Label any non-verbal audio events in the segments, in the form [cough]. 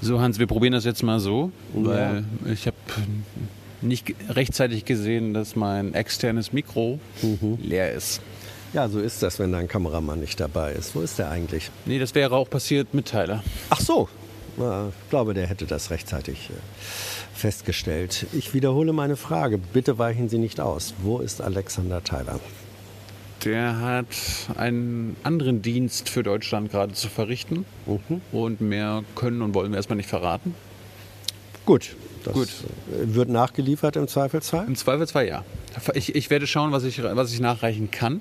So, Hans, wir probieren das jetzt mal so, weil ich habe nicht rechtzeitig gesehen, dass mein externes Mikro leer ist. Ja, so ist das, wenn dein Kameramann nicht dabei ist. Wo ist der eigentlich? Nee, das wäre auch passiert mit Tyler. Ach so. Na, ich glaube, der hätte das rechtzeitig äh, festgestellt. Ich wiederhole meine Frage. Bitte weichen Sie nicht aus. Wo ist Alexander Tyler? Der hat einen anderen Dienst für Deutschland gerade zu verrichten. Und mehr können und wollen wir erstmal nicht verraten. Gut. Das Gut. wird nachgeliefert im Zweifelsfall. Im Zweifelsfall ja. Ich, ich werde schauen, was ich, was ich nachreichen kann.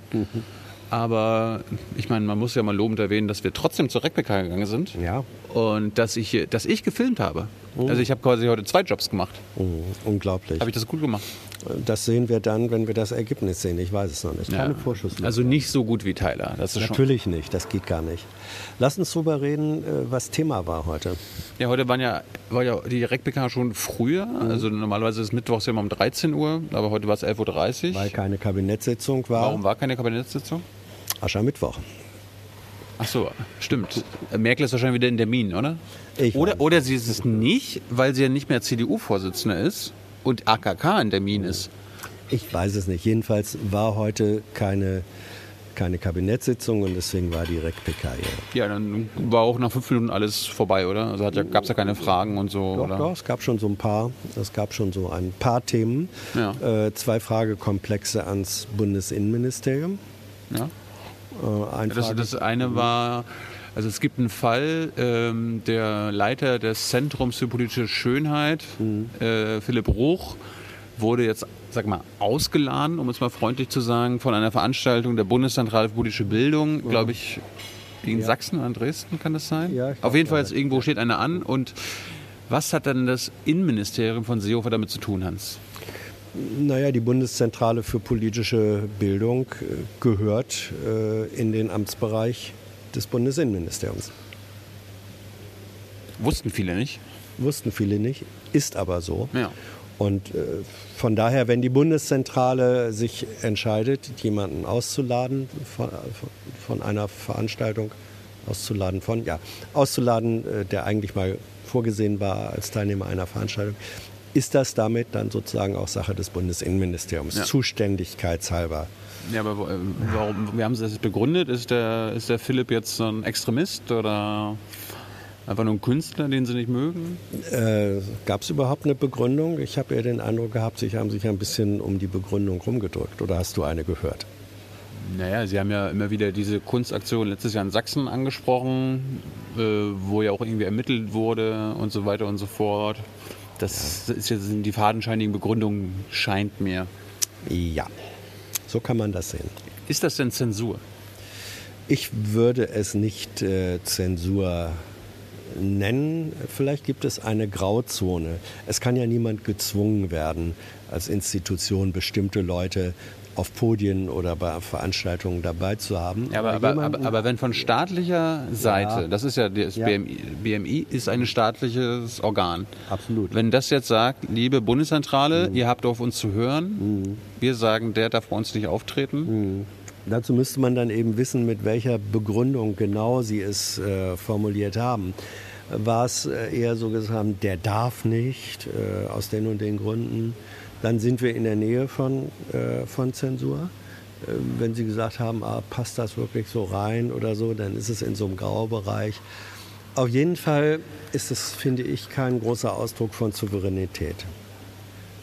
Aber ich meine, man muss ja mal lobend erwähnen, dass wir trotzdem zur RecPK gegangen sind. Ja. Und dass ich, dass ich gefilmt habe. Also ich habe quasi heute zwei Jobs gemacht. Mhm, unglaublich. Habe ich das gut gemacht? Das sehen wir dann, wenn wir das Ergebnis sehen. Ich weiß es noch nicht. Keine Vorschussliste. Also nicht so gut wie Tyler. Ist schon. Natürlich nicht, das geht gar nicht. Lass uns drüber reden, äh, was Thema war heute. Ja, heute waren ja, war ja die RecPK schon früher. Mhm. Also normalerweise ist Mittwochs ja immer um 13 Uhr, aber heute war es 11.30 Uhr. Weil keine Kabinettssitzung war. Warum war keine Kabinettssitzung? Aschermittwoch. Ach so, stimmt. Merkel ist wahrscheinlich wieder in Termin, oder? Ich weiß oder, oder sie ist es nicht, weil sie ja nicht mehr CDU-Vorsitzende ist und AKK in Termin ist. Ich weiß es nicht. Jedenfalls war heute keine, keine Kabinettssitzung und deswegen war die RecPK hier. Ja, dann war auch nach fünf Minuten alles vorbei, oder? Also ja, gab es ja keine Fragen und so, Doch, oder? doch, es gab schon so ein paar, es gab schon so ein paar Themen. Ja. Äh, zwei Fragekomplexe ans Bundesinnenministerium. Ja. Äh, Das, das eine war, also es gibt einen Fall, ähm, der Leiter des Zentrums für politische Schönheit, äh, Philipp Ruch, wurde jetzt, sag mal, ausgeladen, um es mal freundlich zu sagen, von einer Veranstaltung der Bundeszentrale für politische Bildung, glaube ich, in Sachsen oder in Dresden kann das sein? Ja, Auf jeden Fall, ja. jetzt irgendwo steht eine an und was hat dann das Innenministerium von Seehofer damit zu tun, Hans? Naja, die Bundeszentrale für politische Bildung äh, gehört äh, in den Amtsbereich des Bundesinnenministeriums. Wussten viele nicht. Wussten viele nicht, ist aber so. Ja. Und äh, von daher, wenn die Bundeszentrale sich entscheidet, jemanden auszuladen von, von einer Veranstaltung, auszuladen von, ja, auszuladen, der eigentlich mal vorgesehen war als Teilnehmer einer Veranstaltung, ist das damit dann sozusagen auch Sache des Bundesinnenministeriums, Ja. zuständigkeitshalber. Ja, aber äh, warum, wie haben Sie das begründet? Ist der, ist der Philipp jetzt so ein Extremist oder einfach nur ein Künstler, den Sie nicht mögen? Äh, Gab es überhaupt eine Begründung? Ich habe eher den Eindruck gehabt, Sie haben sich ein bisschen um die Begründung rumgedrückt. Oder hast du eine gehört? Naja, Sie haben ja immer wieder diese Kunstaktion letztes Jahr in Sachsen angesprochen, äh, wo ja auch irgendwie ermittelt wurde und so weiter und so fort. Das ist jetzt die fadenscheinigen Begründungen, scheint mir. Ja, so kann man das sehen. Ist das denn Zensur? Ich würde es nicht äh, Zensur nennen. Vielleicht gibt es eine Grauzone. Es kann ja niemand gezwungen werden, als Institution bestimmte Leute auf Podien oder bei Veranstaltungen dabei zu haben. Ja, aber, aber, aber, aber wenn von staatlicher Seite, Ja. das ist ja das Ja. BMI, BMI ist ein staatliches Organ. Absolut. Wenn das jetzt sagt, liebe Bundeszentrale, ihr habt auf uns zu hören, wir sagen, der darf bei uns nicht auftreten. Dazu müsste man dann eben wissen, mit welcher Begründung genau Sie es äh, formuliert haben. War es äh, eher so gesagt haben, der darf nicht, äh, aus den und den Gründen, dann sind wir in der Nähe von, äh, von Zensur. Äh, wenn Sie gesagt haben, ah, passt das wirklich so rein oder so, dann ist es in so einem Graubereich. Auf jeden Fall ist es, finde ich, kein großer Ausdruck von Souveränität.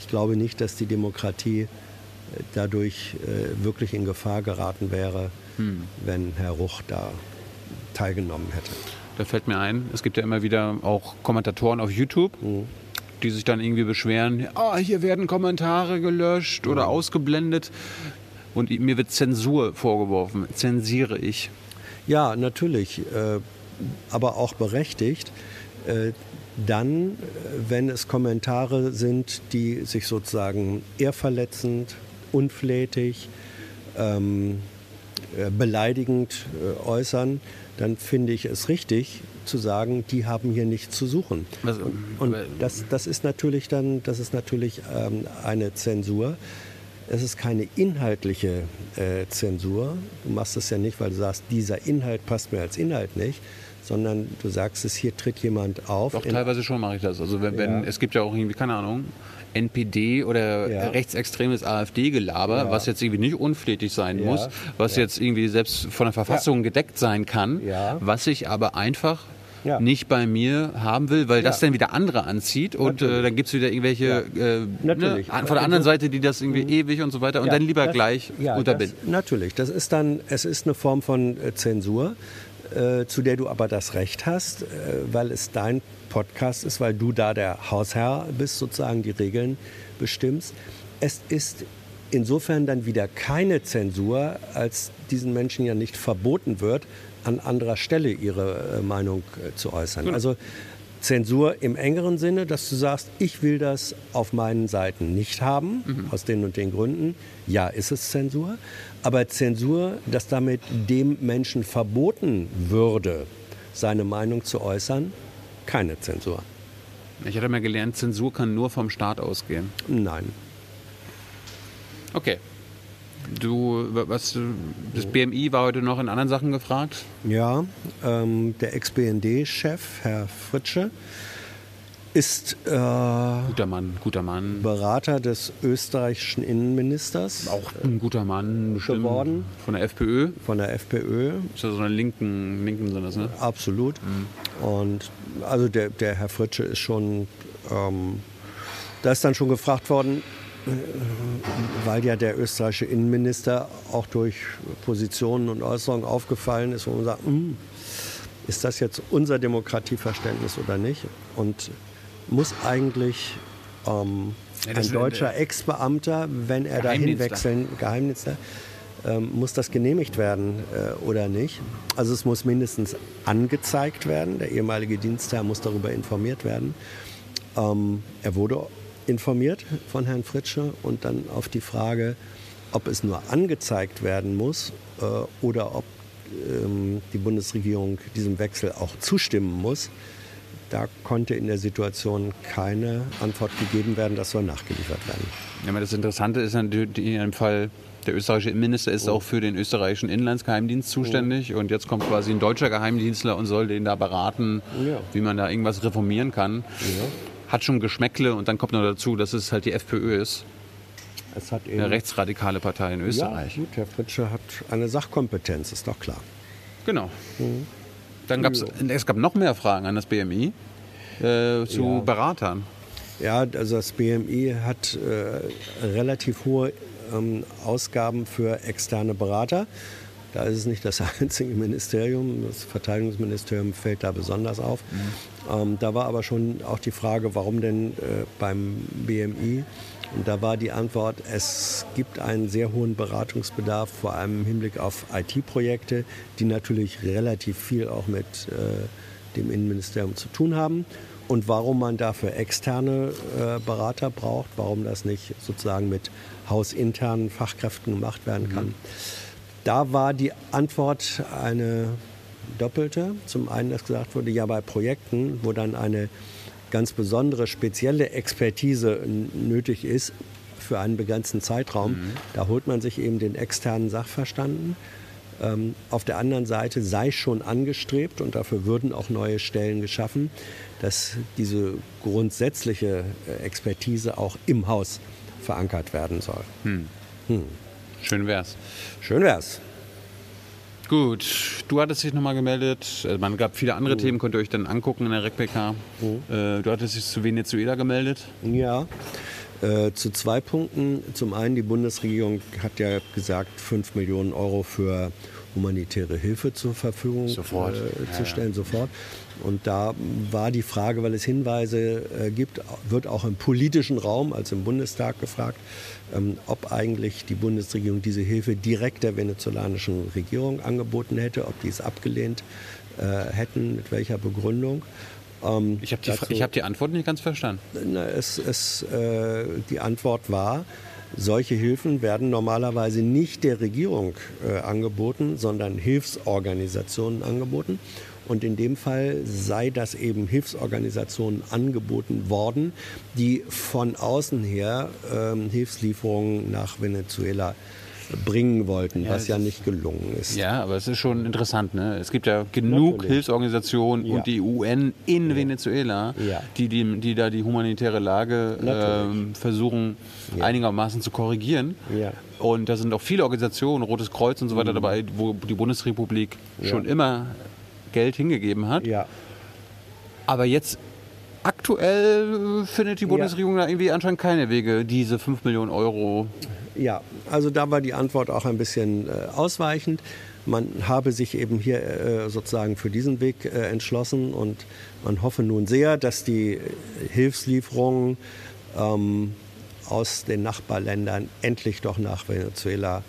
Ich glaube nicht, dass die Demokratie äh, dadurch äh, wirklich in Gefahr geraten wäre, wenn Herr Ruch da teilgenommen hätte. Da fällt mir ein, es gibt ja immer wieder auch Kommentatoren auf YouTube, die sich dann irgendwie beschweren, ah, hier werden Kommentare gelöscht oder ausgeblendet. Und mir wird Zensur vorgeworfen. Zensiere ich. Ja, natürlich, äh, aber auch berechtigt. Äh, dann, äh, wenn es Kommentare sind, die sich sozusagen ehrverletzend, unflätig, ähm, äh, beleidigend äh, äußern, dann finde ich es richtig zu sagen, die haben hier nichts zu suchen. Und das, das ist natürlich dann, das ist natürlich ähm, eine Zensur. Es ist keine inhaltliche äh, Zensur. Du machst es ja nicht, weil du sagst, dieser Inhalt passt mir als Inhalt nicht, sondern du sagst es, hier tritt jemand auf. Doch, teilweise schon mache ich das. Also wenn, wenn Ja. es gibt ja auch irgendwie, keine Ahnung, NPD oder Ja. rechtsextremes AfD-Gelaber, Ja. was jetzt irgendwie nicht unflätig sein Ja. muss, was jetzt irgendwie selbst von der Verfassung gedeckt sein kann, was ich aber einfach Ja. nicht bei mir haben will, weil das Ja. dann wieder andere anzieht und äh, dann gibt es wieder irgendwelche Ja. äh. Ne, von der anderen Seite, die das irgendwie ewig und so weiter und dann lieber das- gleich unterbinden. Das, natürlich, das ist dann, es ist eine Form von äh, Zensur, äh, zu der du aber das Recht hast, äh, weil es dein Podcast ist, weil du da der Hausherr bist, sozusagen die Regeln bestimmst. Es ist insofern dann wieder keine Zensur, als diesen Menschen ja nicht verboten wird, an anderer Stelle ihre äh, Meinung äh, zu äußern. Also Zensur im engeren Sinne, dass du sagst, ich will das auf meinen Seiten nicht haben, aus den und den Gründen. Ja, ist es Zensur. Aber Zensur, dass damit dem Menschen verboten würde, seine Meinung zu äußern, keine Zensur. Ich hatte mal gelernt, Zensur kann nur vom Staat ausgehen. Nein. Okay. Du, was, das BMI war heute noch in anderen Sachen gefragt. Ja, ähm, der Ex-BND-Chef, Herr Fritsche, ist äh, Guter Mann, guter Mann. Berater des österreichischen Innenministers Auch ein guter Mann. Geworden. Von der FPÖ. von der FPÖ. Ist ja so eine linken, linken sind das, ne? Absolut. Und also der, der Herr Fritsche ist schon, ähm, da ist dann schon gefragt worden, weil ja der österreichische Innenminister auch durch Positionen und Äußerungen aufgefallen ist, wo man sagt, "Hm, ist das jetzt unser Demokratieverständnis oder nicht? Und muss eigentlich ähm, Ja, ein deutscher Ex-Beamter, wenn er dahin wechseln, Geheimdienstler, ähm, muss das genehmigt werden äh, oder nicht? Also es muss mindestens angezeigt werden. Der ehemalige Dienstherr muss darüber informiert werden. Ähm, er wurde informiert von Herrn Fritsche und dann auf die Frage, ob es nur angezeigt werden muss äh, oder ob ähm, die Bundesregierung diesem Wechsel auch zustimmen muss. Da konnte in der Situation keine Antwort gegeben werden. Das soll nachgeliefert werden. Ja, aber das Interessante ist natürlich in dem Fall, der österreichische Innenminister ist auch für den österreichischen Inlandsgeheimdienst zuständig und jetzt kommt quasi ein deutscher Geheimdienstler und soll den da beraten, Ja. wie man da irgendwas reformieren kann. Hat schon Geschmäckle und dann kommt noch dazu, dass es halt die FPÖ ist, Es hat eben eine rechtsradikale Partei in Österreich. Ja, gut, Herr Fritsche hat eine Sachkompetenz, ist doch klar. Genau. Dann gab es, es gab noch mehr Fragen an das BMI äh, zu Ja. Beratern. Ja, also das BMI hat äh, relativ hohe ähm, Ausgaben für externe Berater. Da ist es nicht das [laughs] einzige Ministerium. Das Verteidigungsministerium fällt da besonders auf. Ähm, da war aber schon auch die Frage, warum denn äh, beim BMI? Und da war die Antwort, es gibt einen sehr hohen Beratungsbedarf, vor allem im Hinblick auf IT-Projekte, die natürlich relativ viel auch mit äh, dem Innenministerium zu tun haben. Und warum man dafür externe äh, Berater braucht, warum das nicht sozusagen mit hausinternen Fachkräften gemacht werden kann. Da war die Antwort eine doppelte. Zum einen, dass gesagt wurde, ja bei Projekten, wo dann eine ganz besondere, spezielle Expertise nötig ist für einen begrenzten Zeitraum, da holt man sich eben den externen Sachverstanden. Ähm, auf der anderen Seite sei schon angestrebt und dafür würden auch neue Stellen geschaffen, dass diese grundsätzliche äh, Expertise auch im Haus verankert werden soll. Schön wär's. Schön wär's. Gut, du hattest dich nochmal gemeldet. Also man gab viele andere Themen, könnt ihr euch dann angucken in der RecPK. Äh, du hattest dich zu Venezuela gemeldet. Ja, äh, zu zwei Punkten. Zum einen, die Bundesregierung hat ja gesagt, 5 Millionen Euro für humanitäre Hilfe zur Verfügung Sofort. Äh, Ja, zu ja. stellen, sofort. Und da war die Frage, weil es Hinweise äh, gibt, wird auch im politischen Raum, also im Bundestag gefragt, ähm, ob eigentlich die Bundesregierung diese Hilfe direkt der venezolanischen Regierung angeboten hätte, ob die es abgelehnt äh, hätten, mit welcher Begründung. Ähm, Ich habe die, hab die Antwort nicht ganz verstanden. na, es, es, äh, die Antwort war, solche Hilfen werden normalerweise nicht der Regierung äh, angeboten, sondern Hilfsorganisationen angeboten. Und in dem Fall sei das eben Hilfsorganisationen angeboten worden, die von außen her ähm, Hilfslieferungen nach Venezuela bringen wollten, was ja nicht gelungen ist. Ja, aber es ist schon interessant. Ne? Es gibt ja genug Natürlich. Hilfsorganisationen Ja. und die UN in Venezuela, Ja. die, die, die da die humanitäre Lage ähm, versuchen einigermaßen zu korrigieren. Ja. Und da sind auch viele Organisationen, Rotes Kreuz und so Mhm. weiter dabei, wo die Bundesrepublik schon immer Geld hingegeben hat. Ja, Aber jetzt aktuell findet die Bundesregierung da irgendwie anscheinend keine Wege, diese 5 Millionen Euro. Ja, also da war die Antwort auch ein bisschen äh, ausweichend. Man habe sich eben hier äh, sozusagen für diesen Weg äh, entschlossen und man hoffe nun sehr, dass die Hilfslieferungen ähm, aus den Nachbarländern endlich doch nach Venezuela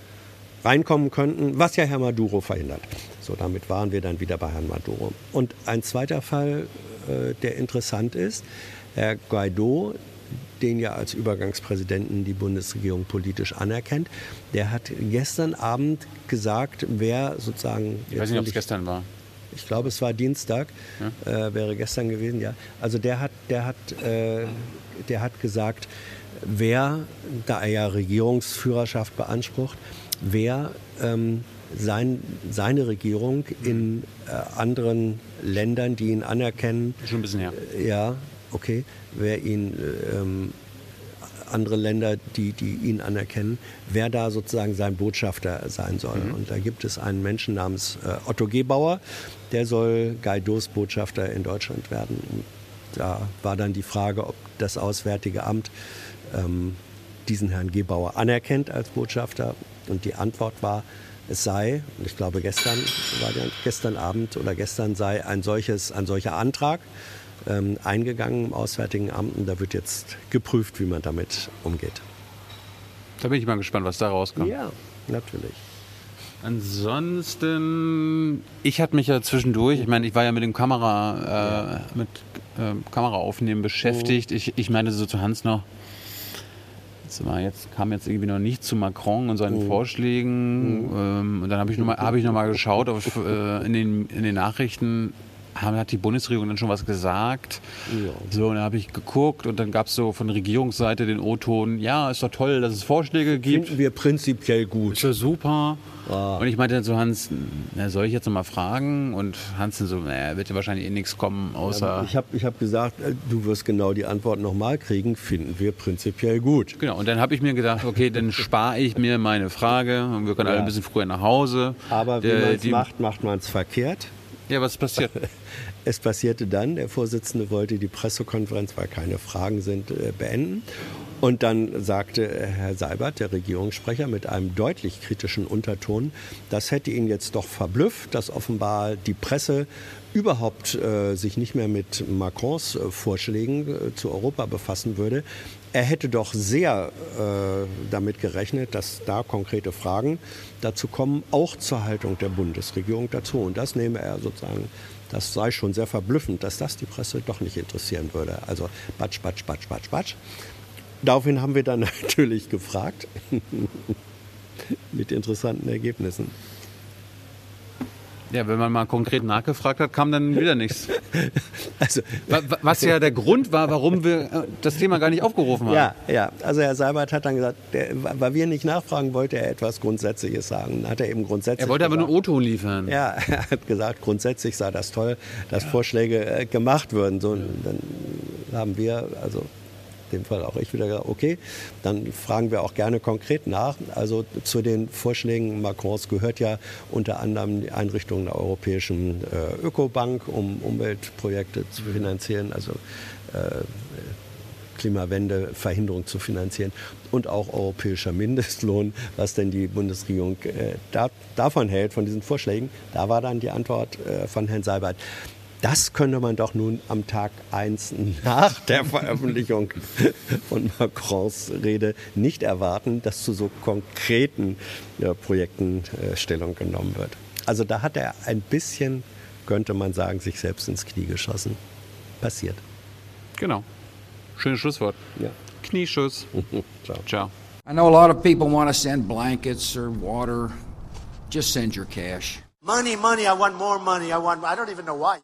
reinkommen könnten, was ja Herr Maduro verhindert. So, damit waren wir dann wieder bei Herrn Maduro. Und ein zweiter Fall, der interessant ist, Herr Guaido, den ja als Übergangspräsidenten die Bundesregierung politisch anerkennt, der hat gestern Abend gesagt, wer sozusagen... Ich weiß nicht, ob es gestern war. Ich glaube, es war Dienstag, äh, wäre gestern gewesen, ja. Also der hat, der hat, äh, der hat gesagt, wer, da er ja Regierungsführerschaft beansprucht, wer ähm, sein, seine Regierung in äh, anderen Ländern, die ihn anerkennen, Schon ein bisschen her. ja, okay, wer ihn äh, ähm, andere Länder, die, die ihn anerkennen, wer da sozusagen sein Botschafter sein soll. Und da gibt es einen Menschen namens äh, Otto Gebauer, der soll Guaidos Botschafter in Deutschland werden. Und da war dann die Frage, ob das Auswärtige Amt ähm, diesen Herrn Gebauer anerkennt als Botschafter. Und die Antwort war, es sei, und ich glaube gestern war der, gestern Abend oder gestern sei ein solches, ein solcher Antrag ähm, eingegangen im Auswärtigen Amt und da wird jetzt geprüft, wie man damit umgeht. Da bin ich mal gespannt, was da rauskommt. Ja, natürlich. Ansonsten, ich hatte mich ja zwischendurch, ich meine, ich war ja mit dem Kamera, äh, mit äh, Kameraaufnehmen beschäftigt. Ich, ich meinte so zu Hans noch, jetzt, kam jetzt irgendwie noch nicht zu Macron und seinen Vorschlägen. Ähm, und dann habe ich nochmal hab ich noch mal geschaut auf, äh, in, den, in den Nachrichten. Hat die Bundesregierung dann schon was gesagt? Ja. So, und dann habe ich geguckt und dann gab es so von Regierungsseite den O-Ton, ja, ist doch toll, dass es Vorschläge gibt. Finden wir prinzipiell gut. Ist ja super. Ah. Und ich meinte dann zu Hans, na, soll ich jetzt noch mal fragen? Und Hans dann so, naja, wird ja wahrscheinlich eh nichts kommen, außer. Ich habe ich hab gesagt, äh, du wirst genau die Antwort nochmal kriegen, finden wir prinzipiell gut. Genau, und dann habe ich mir gedacht, okay, dann spare ich mir meine Frage und wir können alle Ja. ein bisschen früher nach Hause. Aber wie Der- man es macht, macht man es verkehrt. Ja, was passiert? [laughs] Es passierte dann, der Vorsitzende wollte die Pressekonferenz, weil keine Fragen sind, äh, beenden. Und dann sagte äh, Herr Seibert, der Regierungssprecher, mit einem deutlich kritischen Unterton, das hätte ihn jetzt doch verblüfft, dass offenbar die Presse überhaupt äh, sich nicht mehr mit Macrons äh, Vorschlägen äh, zu Europa befassen würde. Er hätte doch sehr äh, damit gerechnet, dass da konkrete Fragen dazu kommen, auch zur Haltung der Bundesregierung dazu. Und das nehme er sozusagen, das sei schon sehr verblüffend, dass das die Presse doch nicht interessieren würde. Also batsch, batsch, batsch, batsch, batsch. Daraufhin haben wir dann [laughs] natürlich gefragt, [laughs] mit interessanten Ergebnissen. Ja, wenn man mal konkret nachgefragt hat, kam dann wieder nichts. [laughs] Also, Wa- wa- Was ja der Grund war, warum wir äh, das Thema gar nicht aufgerufen haben. Ja, ja. Also Herr Seibert hat dann gesagt, der, weil wir nicht nachfragen, wollte er etwas Grundsätzliches sagen. Hat er eben grundsätzlich. Er wollte aber nur gesagt, O-Ton liefern. Ja, er hat gesagt, grundsätzlich sei das toll, dass Vorschläge äh, gemacht würden. So, Dann haben wir, also dem Fall auch ich wieder gesagt, okay, dann fragen wir auch gerne konkret nach. Also zu den Vorschlägen Macrons gehört ja unter anderem die Einrichtung der Europäischen äh, Ökobank, um Umweltprojekte zu finanzieren, also äh, Klimawende, zu finanzieren und auch europäischer Mindestlohn, was denn die Bundesregierung äh, da, davon hält, von diesen Vorschlägen. Da war dann die Antwort äh, von Herrn Seibert. Das könnte man doch nun am Tag 1 nach der [laughs] Veröffentlichung von Macrons Rede nicht erwarten, dass zu so konkreten ja, Projekten äh, Stellung genommen wird. Also da hat er ein bisschen, könnte man sagen, sich selbst ins Knie geschossen. Passiert. Genau. Schönes Schlusswort. Ja. Knieschuss. [laughs] Ciao. Ciao. I know a lot of people want to send blankets or water. Just send your cash. Money, money, I want more money. I want, I don't even know why.